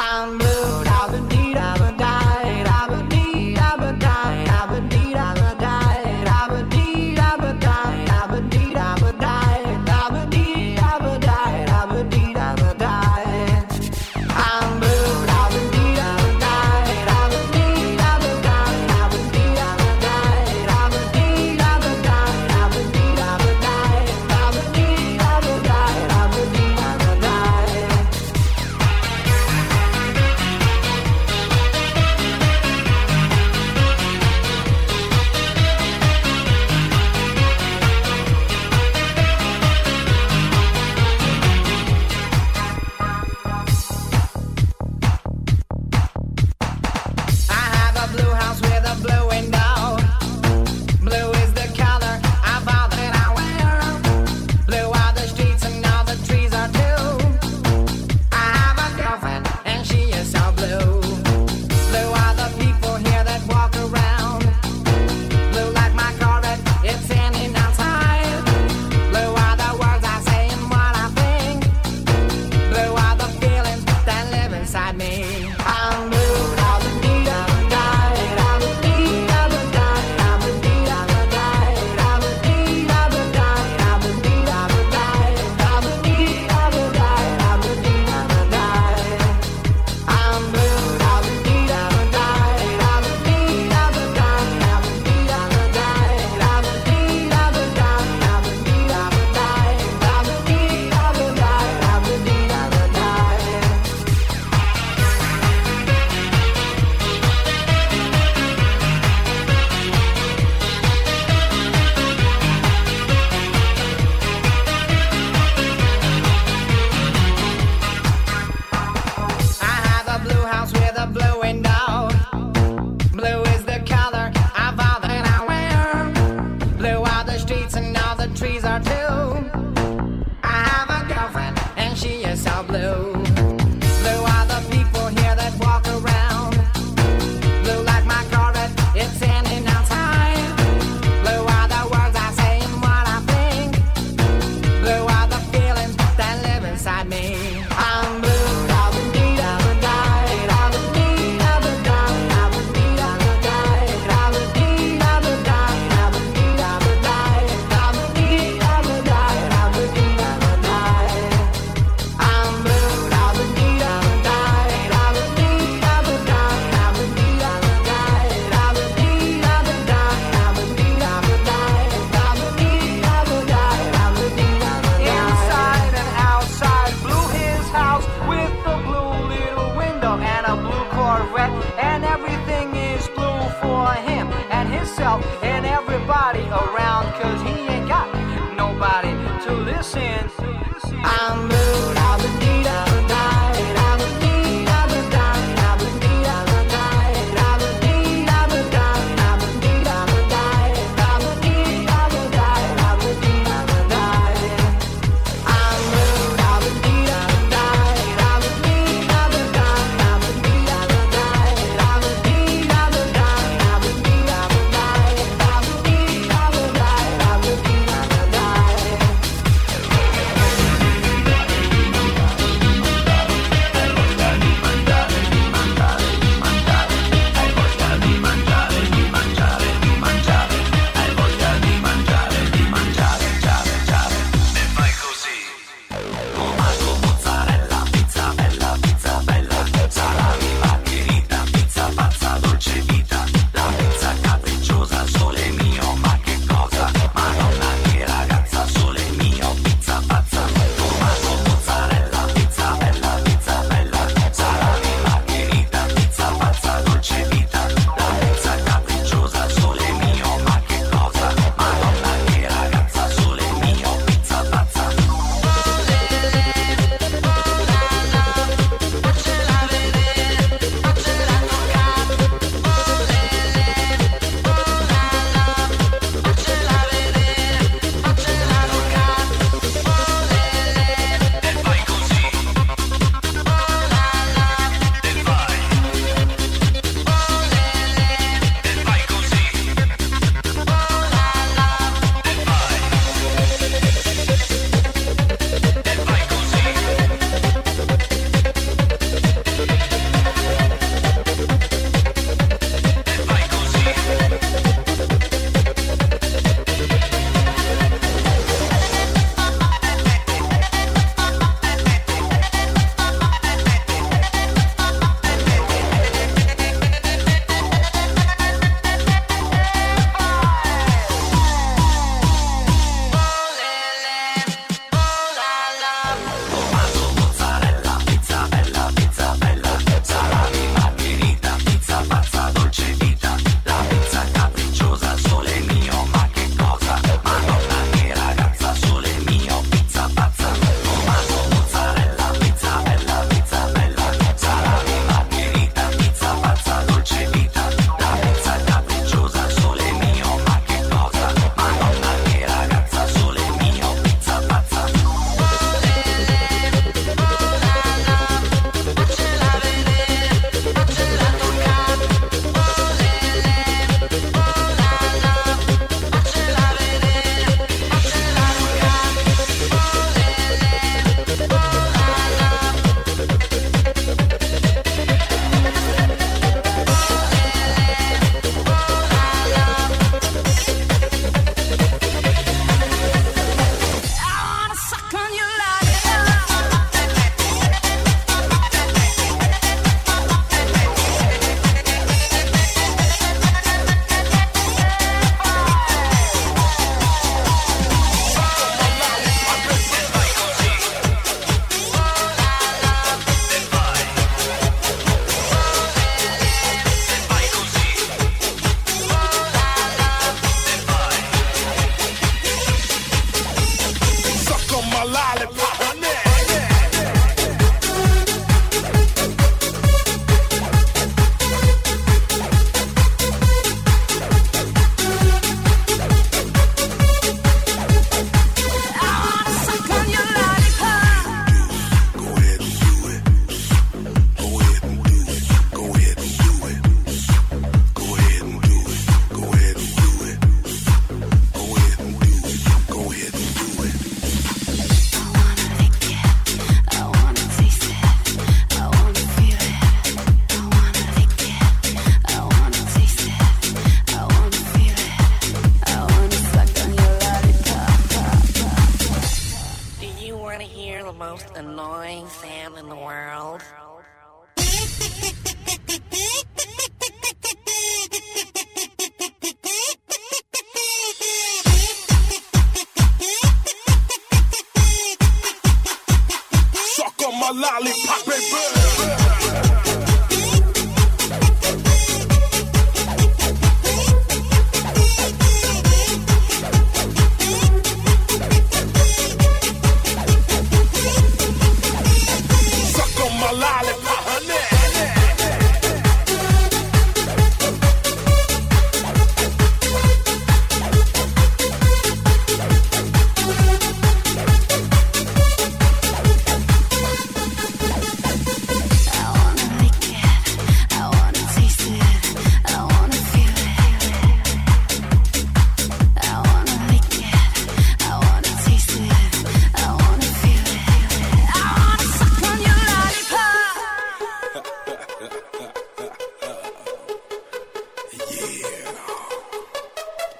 I'm blue, I've need deep, I've down.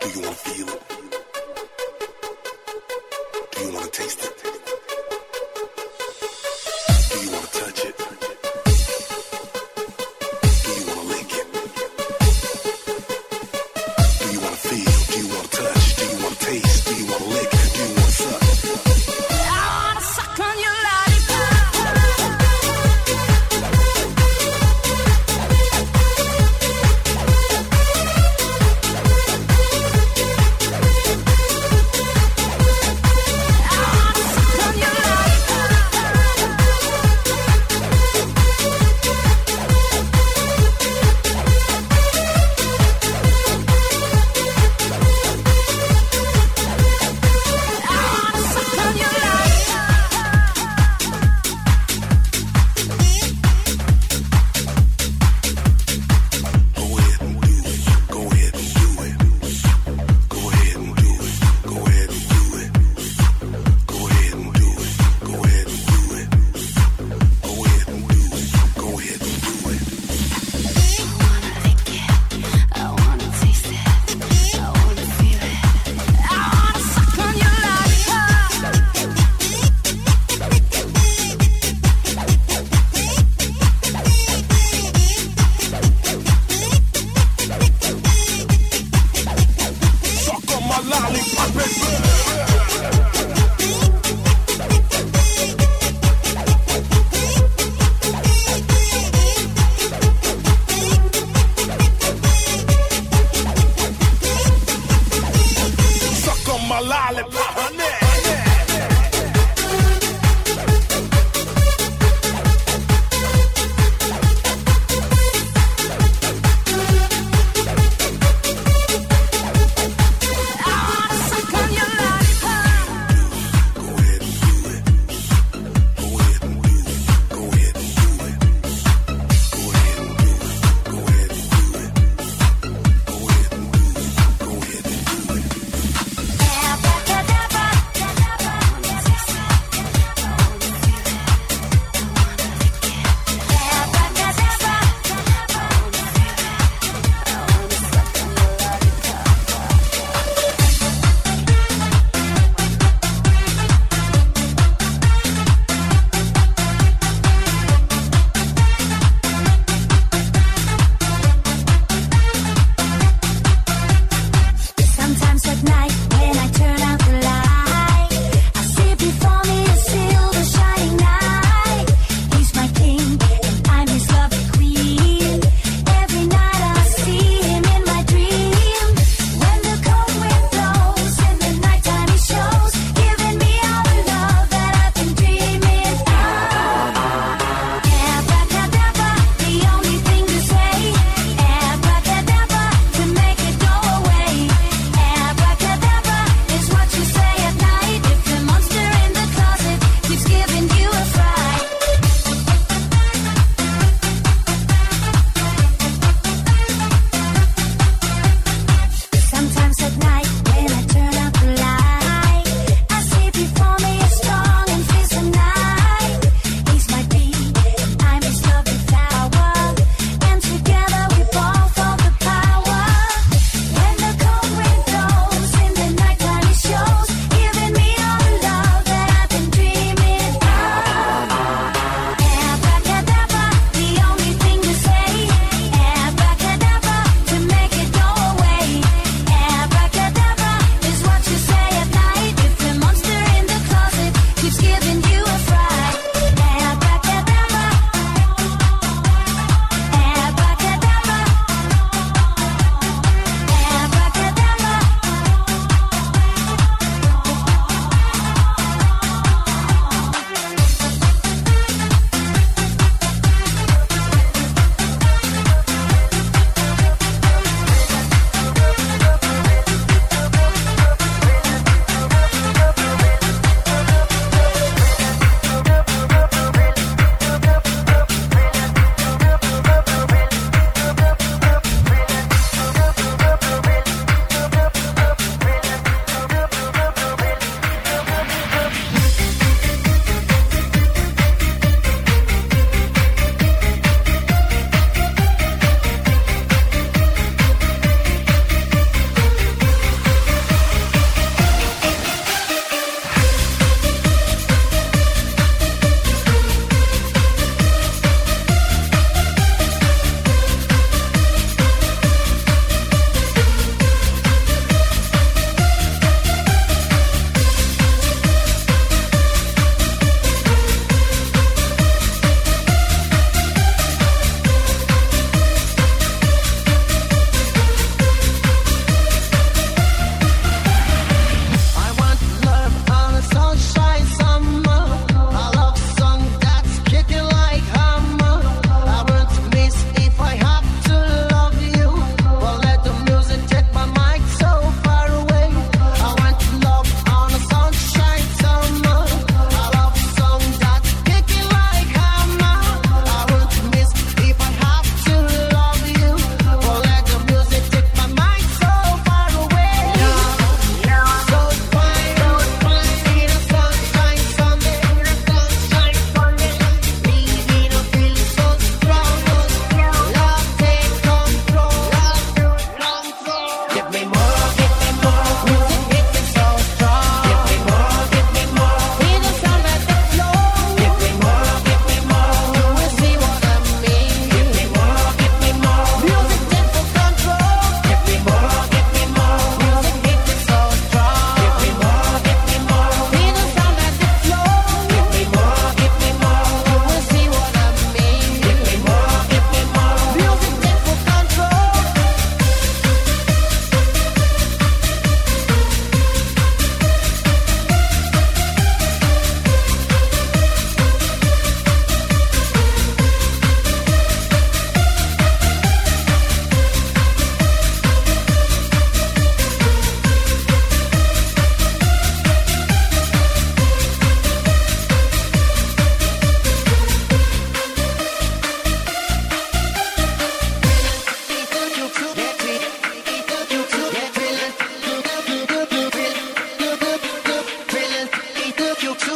Do you want to feel it? Do you want to taste it?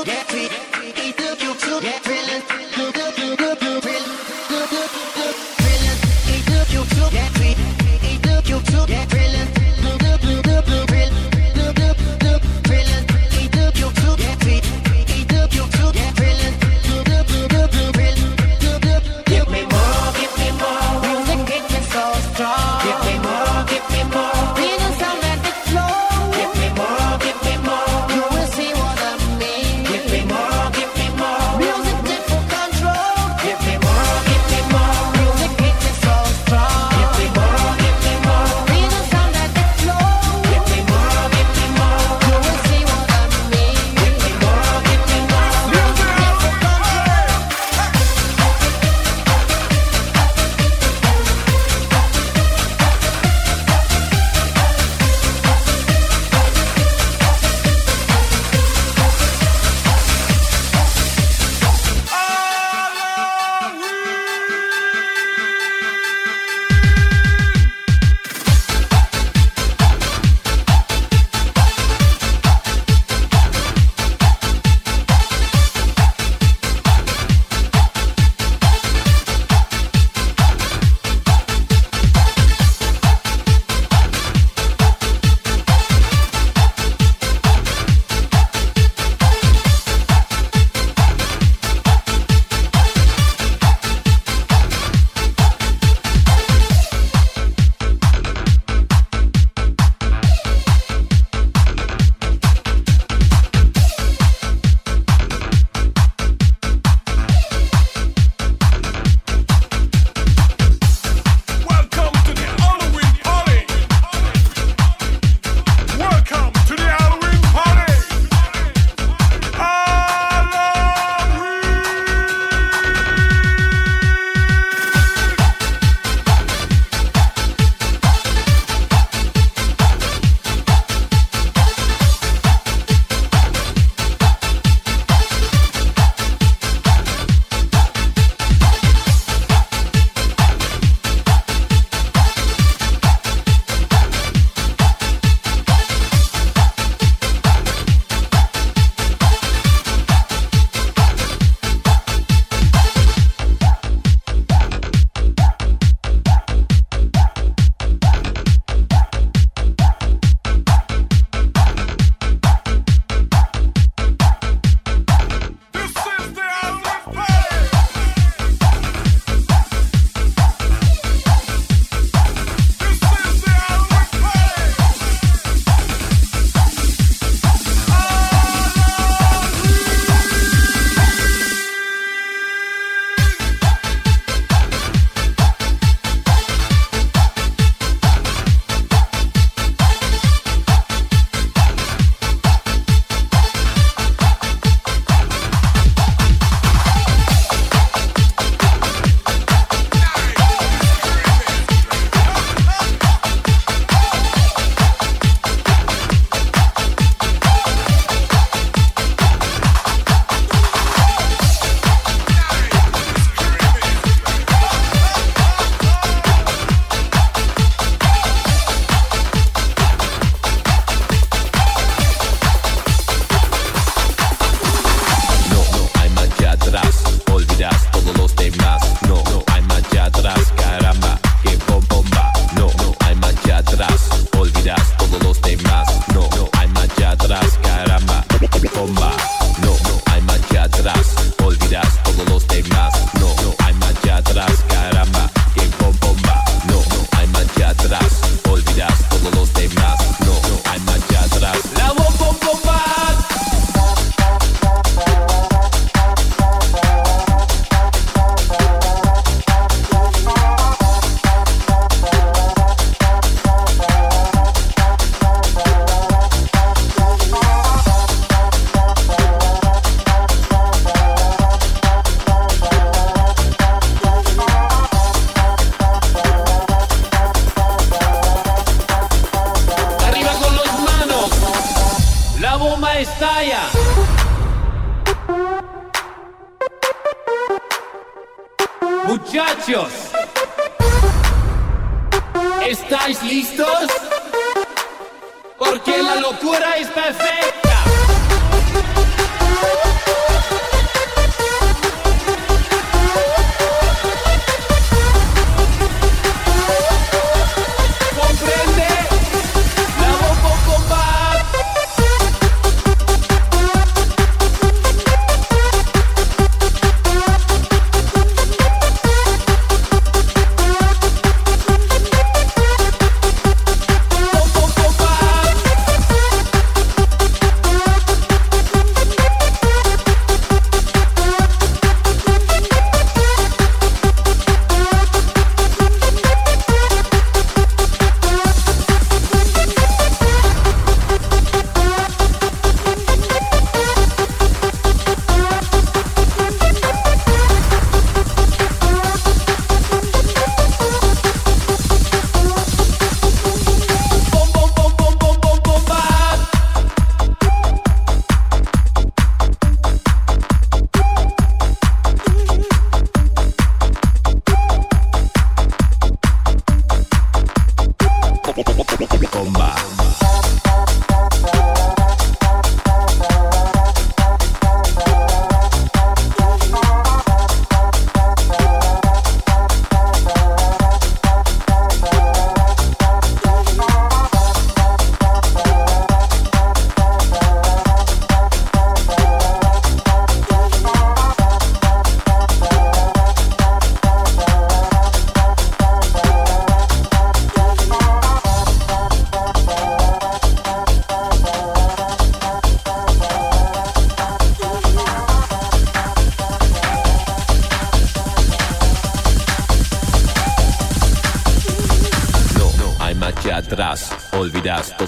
get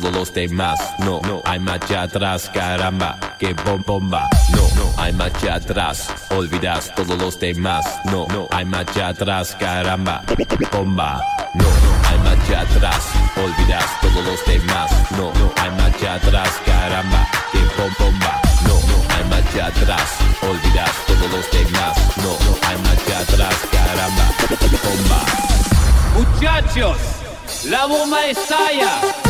todos los demás. No, no, hay marcha atrás, caramba, que bom bomba. No, no, hay marcha atrás, olvidas todos los demás. No, no, hay marcha atrás, caramba, bomba. No, hay marcha atrás, olvidas todos los demás. No, no, hay marcha atrás, caramba, que bom bomba. No, no, hay marcha atrás, olvidas todos los demás. No, no, hay marcha atrás, caramba. Muchachos, la bomba estalla.